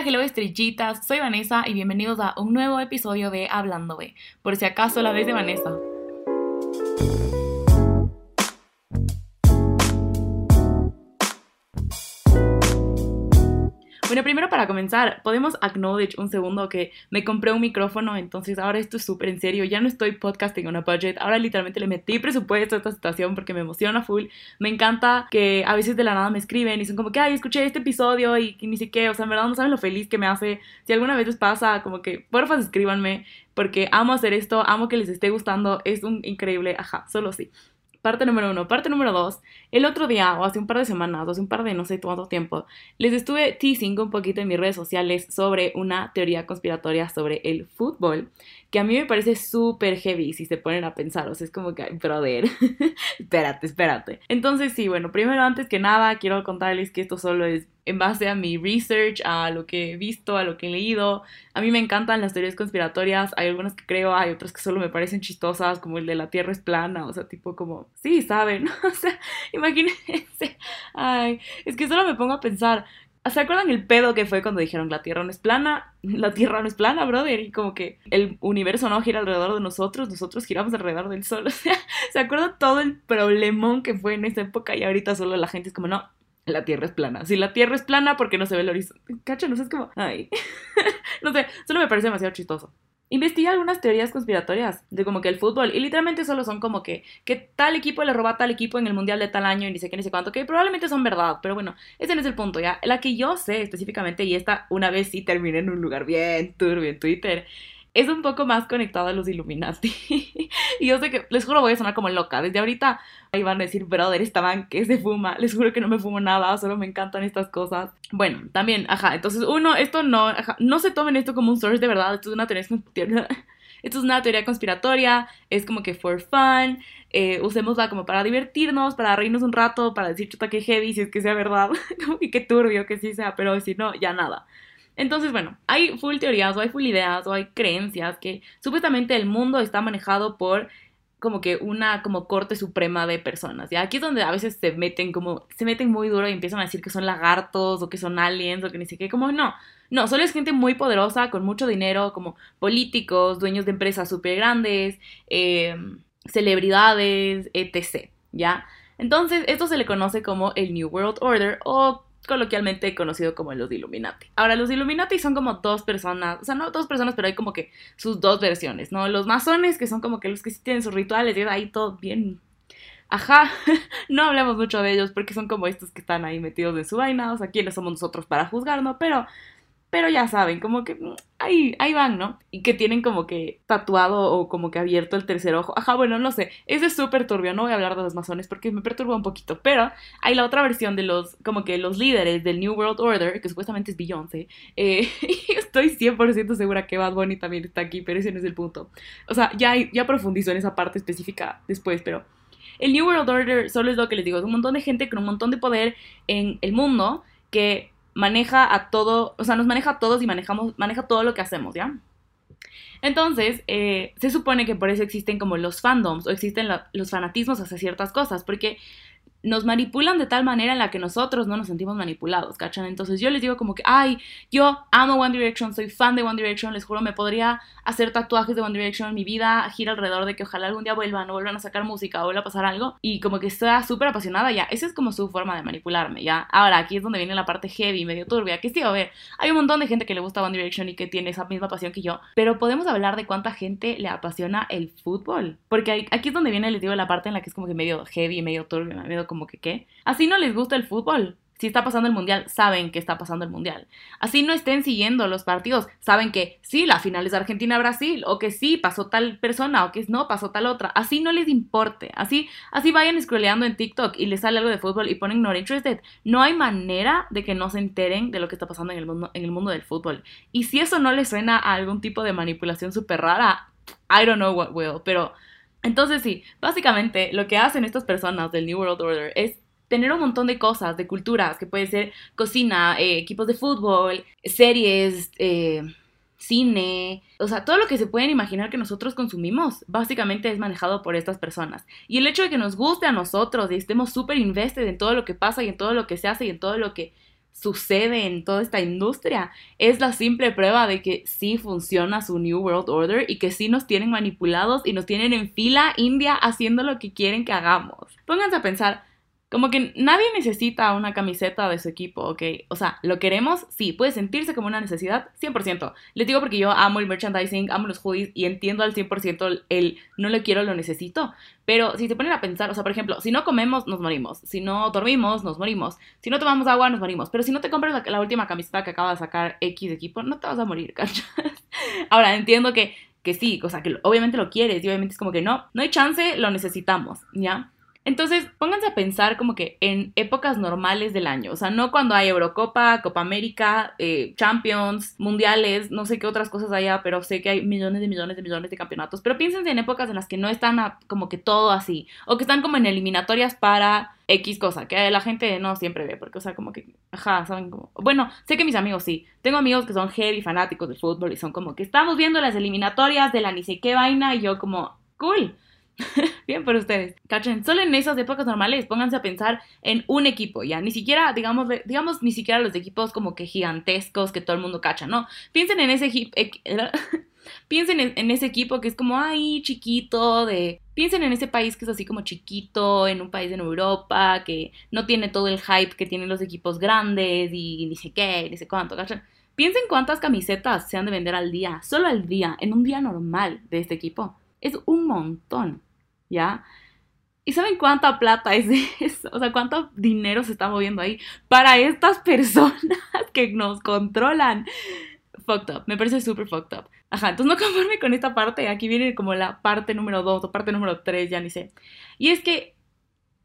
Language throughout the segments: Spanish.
Hola, hello estrellitas, soy Vanessa y bienvenidos a un nuevo episodio de Hablando B, por si acaso la vez de Vanessa. Bueno, primero para comenzar, podemos acknowledge un segundo que me compré un micrófono, entonces ahora esto es súper en serio, ya no estoy podcasting on a budget, ahora literalmente le metí presupuesto a esta situación porque me emociona full, me encanta que a veces de la nada me escriben y son como que, ay, escuché este episodio y, ni sé qué, o sea, en verdad no saben lo feliz que me hace, si alguna vez les pasa, como que, porfa, escríbanme, porque amo hacer esto, amo que les esté gustando, es un increíble, ajá, solo sí. Parte número uno. Parte número dos. El otro día, o hace un par de semanas, o hace un par de no sé cuánto tiempo, les estuve teasing un poquito en mis redes sociales sobre una teoría conspiratoria sobre el fútbol que a mí me parece súper heavy si se ponen a pensar, o sea, es como que, brother, espérate, espérate. Entonces, sí, bueno, primero, antes que nada, quiero contarles que esto solo es en base a mi research, a lo que he visto, a lo que he leído. A mí me encantan las teorías conspiratorias, hay algunas que creo, hay otras que solo me parecen chistosas, como el de la Tierra es plana, o sea, tipo como, sí, saben, o sea, imagínense, ay, es que solo me pongo a pensar, ¿Se acuerdan el pedo que fue cuando dijeron la Tierra no es plana? La Tierra no es plana, brother. Y como que el universo no gira alrededor de nosotros, nosotros giramos alrededor del Sol. O sea, ¿se acuerdan todo el problemón que fue en esa época? Y ahorita solo la gente es como, no, la Tierra es plana. Si la Tierra es plana, ¿por qué no se ve el horizonte? Cacha, no sé, es como, ay. no sé, solo me parece demasiado chistoso investigué algunas teorías conspiratorias de como que el fútbol y literalmente solo son como que que tal equipo le roba a tal equipo en el mundial de tal año y ni sé qué ni sé cuánto, que probablemente son verdad, pero bueno, ese no es el punto, ¿ya? La que yo sé específicamente y esta una vez sí terminé en un lugar bien turbio en Twitter es un poco más conectado a los Illuminati. y yo sé que, les juro, voy a sonar como loca. Desde ahorita ahí van a decir, brother, estaban que se fuma. Les juro que no me fumo nada, solo me encantan estas cosas. Bueno, también, ajá, entonces uno, esto no, ajá, no se tomen esto como un source de verdad, esto es una teoría. Esto es una teoría conspiratoria, es como que for fun, eh, usémosla como para divertirnos, para reírnos un rato, para decir chuta que heavy, si es que sea verdad, como que qué turbio que sí sea, pero si no, ya nada. Entonces, bueno, hay full teorías o hay full ideas o hay creencias que supuestamente el mundo está manejado por como que una como corte suprema de personas. Y aquí es donde a veces se meten como se meten muy duro y empiezan a decir que son lagartos o que son aliens o que ni sé qué, como no. No, solo es gente muy poderosa, con mucho dinero, como políticos, dueños de empresas súper grandes, eh, celebridades, etc. ¿Ya? Entonces, esto se le conoce como el New World Order o coloquialmente conocido como los Illuminati. Ahora, los Illuminati son como dos personas, o sea, no dos personas, pero hay como que sus dos versiones, ¿no? Los masones, que son como que los que sí tienen sus rituales y ahí todo bien... Ajá, no hablemos mucho de ellos porque son como estos que están ahí metidos en su vaina, o sea, ¿quiénes somos nosotros para juzgar, no? Pero pero ya saben, como que mm, ahí, ahí van, ¿no? Y que tienen como que tatuado o como que abierto el tercer ojo. Ajá, bueno, no sé. Ese es súper turbio. No voy a hablar de los masones porque me perturba un poquito. Pero hay la otra versión de los, como que los líderes del New World Order, que supuestamente es Beyoncé. Eh, y estoy 100% segura que Bad Bunny también está aquí, pero ese no es el punto. O sea, ya, ya profundizo en esa parte específica después, pero... El New World Order solo es lo que les digo, es un montón de gente con un montón de poder en el mundo que maneja a todo, o sea, nos maneja a todos y manejamos, maneja todo lo que hacemos, ¿ya? Entonces, eh, se supone que por eso existen como los fandoms o existen los fanatismos hacia ciertas cosas, porque nos manipulan de tal manera en la que nosotros no nos sentimos manipulados, ¿cachan? Entonces yo les digo como que, ay, yo amo One Direction, soy fan de One Direction, les juro, me podría hacer tatuajes de One Direction, mi vida gira alrededor de que ojalá algún día vuelvan o vuelvan a sacar música o vuelva a pasar algo y como que está súper apasionada ya, esa es como su forma de manipularme, ¿ya? Ahora, aquí es donde viene la parte heavy, medio turbia, que sí, a ver, hay un montón de gente que le gusta One Direction y que tiene esa misma pasión que yo, pero podemos hablar de cuánta gente le apasiona el fútbol, porque aquí es donde viene, les digo, la parte en la que es como que medio heavy, medio turbio, medio como que qué. Así no les gusta el fútbol. Si está pasando el mundial, saben que está pasando el mundial. Así no estén siguiendo los partidos, saben que sí, la final es Argentina-Brasil, o que sí, pasó tal persona, o que no, pasó tal otra. Así no les importe. Así, así vayan scrolleando en TikTok y les sale algo de fútbol y ponen not interested. No hay manera de que no se enteren de lo que está pasando en el mundo, en el mundo del fútbol. Y si eso no les suena a algún tipo de manipulación súper rara, I don't know what will, pero entonces sí, básicamente lo que hacen estas personas del New World Order es tener un montón de cosas, de culturas, que puede ser cocina, eh, equipos de fútbol, series, eh, cine, o sea, todo lo que se pueden imaginar que nosotros consumimos, básicamente es manejado por estas personas. Y el hecho de que nos guste a nosotros y estemos súper invested en todo lo que pasa y en todo lo que se hace y en todo lo que sucede en toda esta industria es la simple prueba de que sí funciona su New World Order y que sí nos tienen manipulados y nos tienen en fila india haciendo lo que quieren que hagamos. Pónganse a pensar, como que nadie necesita una camiseta de su equipo, ¿ok? O sea, ¿lo queremos? Sí, puede sentirse como una necesidad, 100%. Les digo porque yo amo el merchandising, amo los hoodies y entiendo al 100% el no lo quiero, lo necesito. Pero si se ponen a pensar, o sea, por ejemplo, si no comemos, nos morimos. Si no dormimos, nos morimos. Si no tomamos agua, nos morimos. Pero si no te compras la, última camiseta que acaba de sacar X equipo, no te vas a morir, ¿cachas? Ahora, entiendo que, que sí, o sea, que obviamente lo quieres y obviamente es como que no, no hay chance, lo necesitamos, ¿ya? Entonces, pónganse a pensar como que en épocas normales del año, o sea, no cuando hay Eurocopa, Copa América, eh, Champions, Mundiales, no sé qué otras cosas haya, pero sé que hay millones de millones de millones de campeonatos, pero piénsense en épocas en las que no están como que todo así, o que están como en eliminatorias para X cosa, que la gente no siempre ve, porque, o sea, como que, ajá, saben como, bueno, sé que mis amigos sí, tengo amigos que son heavy fanáticos del fútbol y son como que estamos viendo las eliminatorias de la ni sé qué vaina y yo como, cool. Bien por ustedes. Cachen, solo en esas épocas normales pónganse a pensar en un equipo, ya. Ni siquiera, digamos, digamos, ni siquiera los equipos como que gigantescos que todo el mundo cacha, ¿no? Piensen en ese equipo. Piensen en, ese equipo que es como ahí chiquito, de... Piensen en ese país que es así como chiquito, en un país en Europa, que no tiene todo el hype que tienen los equipos grandes y ni sé qué, ni sé cuánto, ¿cachan? Piensen cuántas camisetas se han de vender al día, solo al día, en un día normal de este equipo. Es un montón. ¿Ya? ¿Y saben cuánta plata es eso? O sea, cuánto dinero se está moviendo ahí para estas personas que nos controlan. Fucked up, me parece súper fucked up. Ajá, entonces no conforme con esta parte, aquí viene como la parte número 2 o parte número 3, ya ni sé. Y es que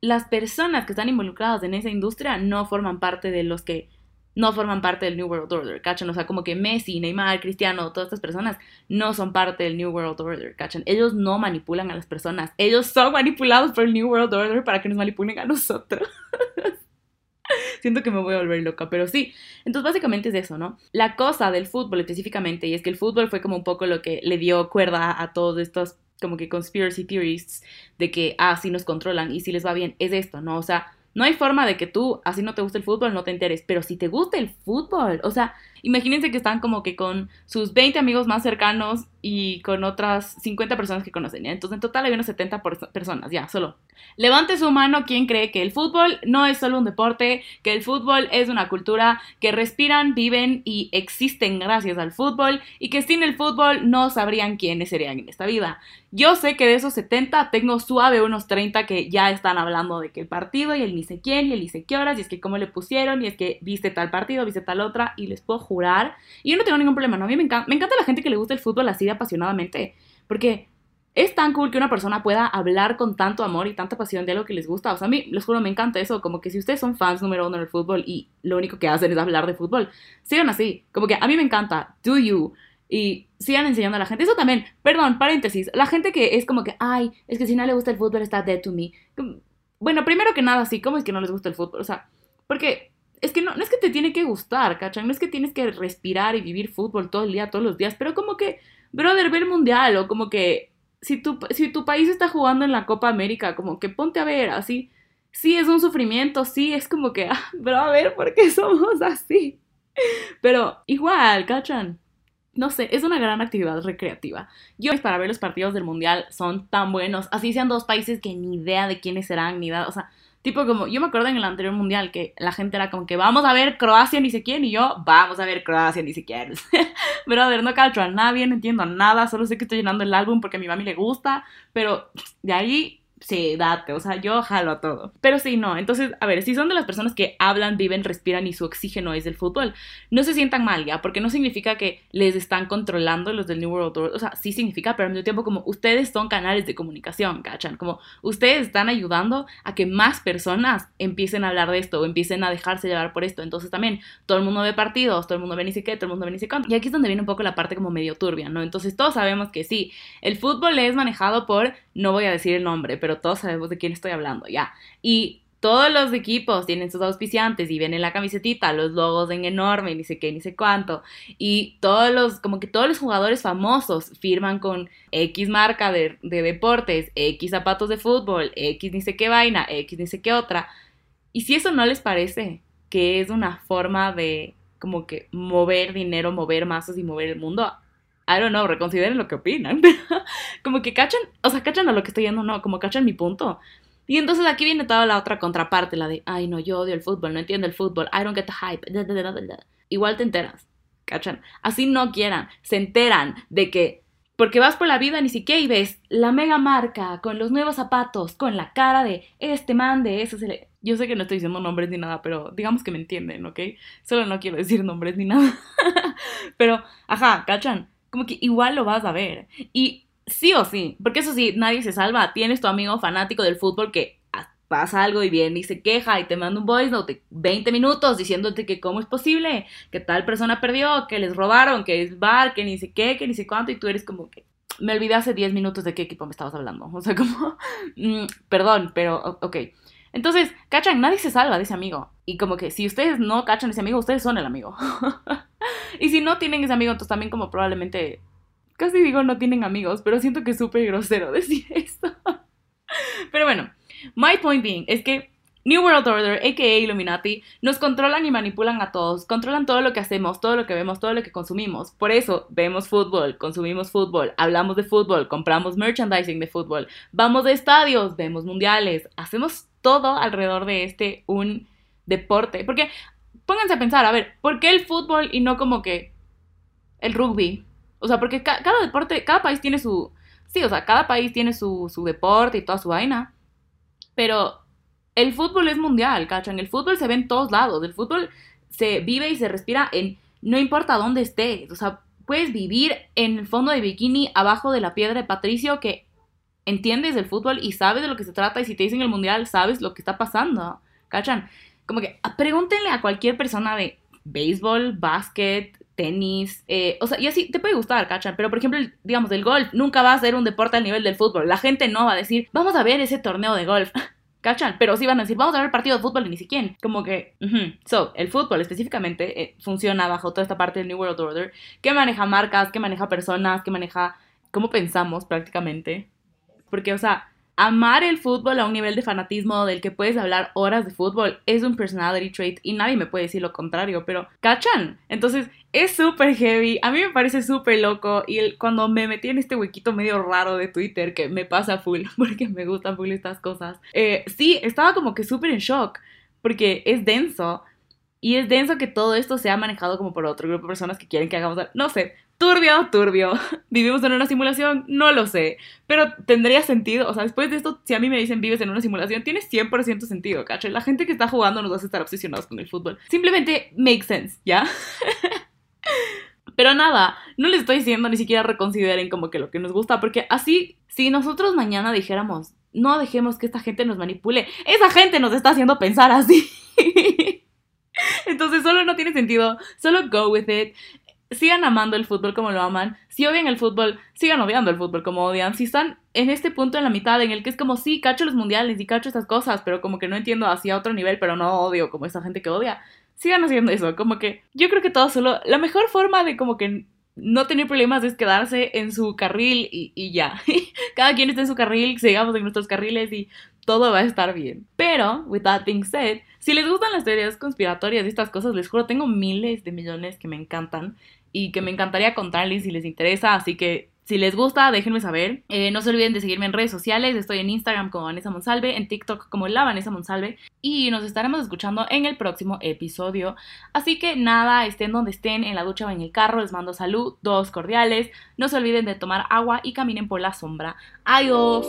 las personas que están involucradas en esa industria no forman parte de los que no forman parte del New World Order, ¿cachan? O sea, como que Messi, Neymar, Cristiano, todas estas personas no son parte del New World Order, ¿cachan? Ellos no manipulan a las personas, ellos son manipulados por el New World Order para que nos manipulen a nosotros. Siento que me voy a volver loca, pero sí. Entonces, básicamente es eso, ¿no? La cosa del fútbol específicamente, y es que el fútbol fue como un poco lo que le dio cuerda a todos estos como que conspiracy theorists de que, ah, sí nos controlan y si les va bien, es esto, ¿no? O sea, no hay forma de que tú, así no te guste el fútbol, no te enteres. Pero si te gusta el fútbol, o sea, imagínense que están como que con sus 20 amigos más cercanos y con otras 50 personas que conocen. Entonces, en total hay unos 70 personas, ya, solo. Levante su mano quien cree que el fútbol no es solo un deporte, que el fútbol es una cultura, que respiran, viven y existen gracias al fútbol y que sin el fútbol no sabrían quiénes serían en esta vida. Yo sé que de esos 70 tengo suave unos 30 que ya están hablando de que el partido y el ni sé quién y el ni sé qué horas y es que cómo le pusieron y es que viste tal partido, viste tal otra y les puedo jurar. Y yo no tengo ningún problema, ¿no? A mí me encanta, me encanta la gente que le gusta el fútbol así de apasionadamente porque es tan cool que una persona pueda hablar con tanto amor y tanta pasión de algo que les gusta. O sea, a mí, les juro, me encanta eso. Como que si ustedes son fans número uno del fútbol y lo único que hacen es hablar de fútbol, sigan así. Como que a mí me encanta. Do you y sigan enseñando a la gente. Eso también, perdón, paréntesis, la gente que es como que, ay, es que si no le gusta el fútbol está dead to me. Bueno, primero que nada, sí, ¿cómo es que no les gusta el fútbol? O sea, porque es que no, no es que te tiene que gustar, ¿cachai? No es que tienes que respirar y vivir fútbol todo el día, todos los días, pero como que, brother, ver el mundial o como que si tu, si tu país está jugando en la Copa América, como que ponte a ver, así. Sí, es un sufrimiento, sí, es como que, ah, ver, ¿por qué somos así? Pero igual, ¿cachan? no sé, es una gran actividad recreativa. Yo para ver los partidos del mundial son tan buenos, así sean dos países que ni idea de quiénes serán, ni idea, o sea, tipo como, yo me acuerdo en el anterior mundial que la gente era como que vamos a ver Croacia ni sé quién, y yo, vamos a ver Croacia ni sé quién. ver, no cacho a nadie, no entiendo nada, solo sé que estoy llenando el álbum porque a mi mami le gusta, pero de ahí sí, date, o sea, yo jalo a todo. Pero sí, no, entonces, a ver, si son de las personas que hablan, viven, respiran y su oxígeno es del fútbol, no se sientan mal ya, porque no significa que les están controlando los del New World Order, o sea, sí significa, pero al mismo tiempo como ustedes son canales de comunicación, ¿cachan? Como ustedes están ayudando a que más personas empiecen a hablar de esto o empiecen a dejarse llevar por esto, entonces también todo el mundo ve partidos, todo el mundo ve ni sé qué, todo el mundo ve ni sé cuánto, y aquí es donde viene un poco la parte como medio turbia, ¿no? Entonces todos sabemos que sí, el fútbol es manejado por, no voy a decir el nombre, pero todos sabemos de quién estoy hablando, ya. Y todos los equipos tienen sus auspiciantes y vienen la camisetita, los logos en enorme, ni sé qué, ni sé cuánto. Y todos los, como que todos los jugadores famosos firman con X marca de, de deportes, X zapatos de fútbol, X ni sé qué vaina, X ni sé qué otra. Y si eso no les parece, que es una forma de como que mover dinero, mover masas y mover el mundo. I don't know, reconsideren lo que opinan. como que cachan, o sea, cachan a lo que estoy yendo, no, como cachan mi punto. Y entonces aquí viene toda la otra contraparte, la de, ay no, yo odio el fútbol, no entiendo el fútbol, I don't get the hype. Igual te enteras, ¿cachan? Así no quieran, se enteran de que, porque vas por la vida ni siquiera y ves la mega marca con los nuevos zapatos, con la cara de este man, de eso se le... Yo sé que no estoy diciendo nombres ni nada, pero digamos que me entienden, ¿ok? Solo no quiero decir nombres ni nada. pero, ajá, ¿cachan? Como que igual lo vas a ver. Y sí o sí, porque eso sí, nadie se salva. Tienes tu amigo fanático del fútbol que pasa algo y viene y se queja y te manda un voice note de 20 minutos diciéndote que cómo es posible, que tal persona perdió, que les robaron, que es bar, que ni sé qué, que ni sé cuánto, y tú eres como que me olvidé hace 10 minutos de qué equipo me estabas hablando. O sea, como, mm, perdón, pero ok. Entonces, cachan, nadie se salva de ese amigo. Y como que si ustedes no cachan ese amigo, ustedes son el amigo. y si no tienen ese amigo, entonces también como probablemente Casi digo no tienen amigos, pero siento que es súper grosero decir esto. pero bueno, my point being es que New World Order, aka Illuminati, nos controlan y manipulan a todos, controlan todo lo que hacemos, todo lo que vemos, todo lo que consumimos. Por eso vemos fútbol, consumimos fútbol, hablamos de fútbol, compramos merchandising de fútbol, vamos de estadios, vemos mundiales, hacemos todo alrededor de este un deporte. Porque pónganse a pensar, a ver, ¿por qué el fútbol y no como que el rugby? O sea, porque cada deporte, cada país tiene su... Sí, o sea, cada país tiene su, su deporte y toda su vaina. Pero el fútbol es mundial, ¿cachan? El fútbol se ve en todos lados. El fútbol se vive y se respira en... No importa dónde estés. O sea, puedes vivir en el fondo de bikini abajo de la piedra de Patricio que entiendes el fútbol y sabes de lo que se trata y si te dicen el mundial sabes lo que está pasando, ¿cachan? Como que pregúntenle a cualquier persona de béisbol, básquet, tenis, eh, o sea, y así te puede gustar, ¿cachan? Pero por ejemplo, digamos, el golf nunca va a ser un deporte al nivel del fútbol. La gente no va a decir, vamos a ver ese torneo de golf. ¿Cachan? Pero sí van a decir, vamos a ver el partido de fútbol y ni siquiera. Como que, so, el fútbol específicamente eh, funciona bajo toda esta parte del New World Order, que maneja marcas, que maneja personas, que maneja cómo pensamos prácticamente. Porque, o sea, amar el fútbol a un nivel de fanatismo del que puedes hablar horas de fútbol es un personality trait y nadie me puede decir lo contrario, pero ¿cachan? Entonces es súper heavy, a mí me parece súper loco y cuando me metí en este huequito medio raro de Twitter que me pasa full porque me gustan full estas cosas, eh, sí, estaba como que súper en shock porque es denso. Y es denso que todo esto sea manejado como por otro grupo de personas que quieren que hagamos, no sé, Turbio, turbio. ¿Vivimos en una simulación? No lo sé. Pero tendría sentido. O sea, después de esto, si a mí me dicen vives en una simulación, tiene 100% sentido, ¿cacho? La gente que está jugando nos hace estar obsesionados con el fútbol. Simplemente make sense, ¿ya? Pero nada, no les estoy diciendo ni siquiera reconsideren como que lo que nos gusta, porque así, si nosotros mañana dijéramos, no dejemos que esta gente nos manipule, esa gente nos está haciendo pensar así. Entonces solo no tiene sentido, solo go with it sigan amando el fútbol como lo aman. Si odian el fútbol, sigan odiando el fútbol como odian. Si están en este punto en la mitad en el que es como, sí, cacho los mundiales y cacho estas cosas, pero como que no entiendo hacia otro nivel, pero no odio como esa gente que odia. Sigan haciendo eso, como que yo creo que todo solo... La mejor forma de como que no tener problemas es quedarse en su carril y, y ya. Cada quien está en su carril, sigamos en nuestros carriles y todo va a estar bien. Pero, with that being said, si les gustan las teorías conspiratorias y estas cosas, les juro, tengo miles de millones que me encantan y que me encantaría contarles si les interesa, así que si les gusta, déjenme saber. Eh, no se olviden de seguirme en redes sociales. Estoy en Instagram como Vanessa Monsalve, en TikTok como la Vanessa Monsalve. Y nos estaremos escuchando en el próximo episodio. Así que nada, estén donde estén, en la ducha o en el carro. Les mando salud, dos cordiales. No se olviden de tomar agua y caminen por la sombra. Adiós.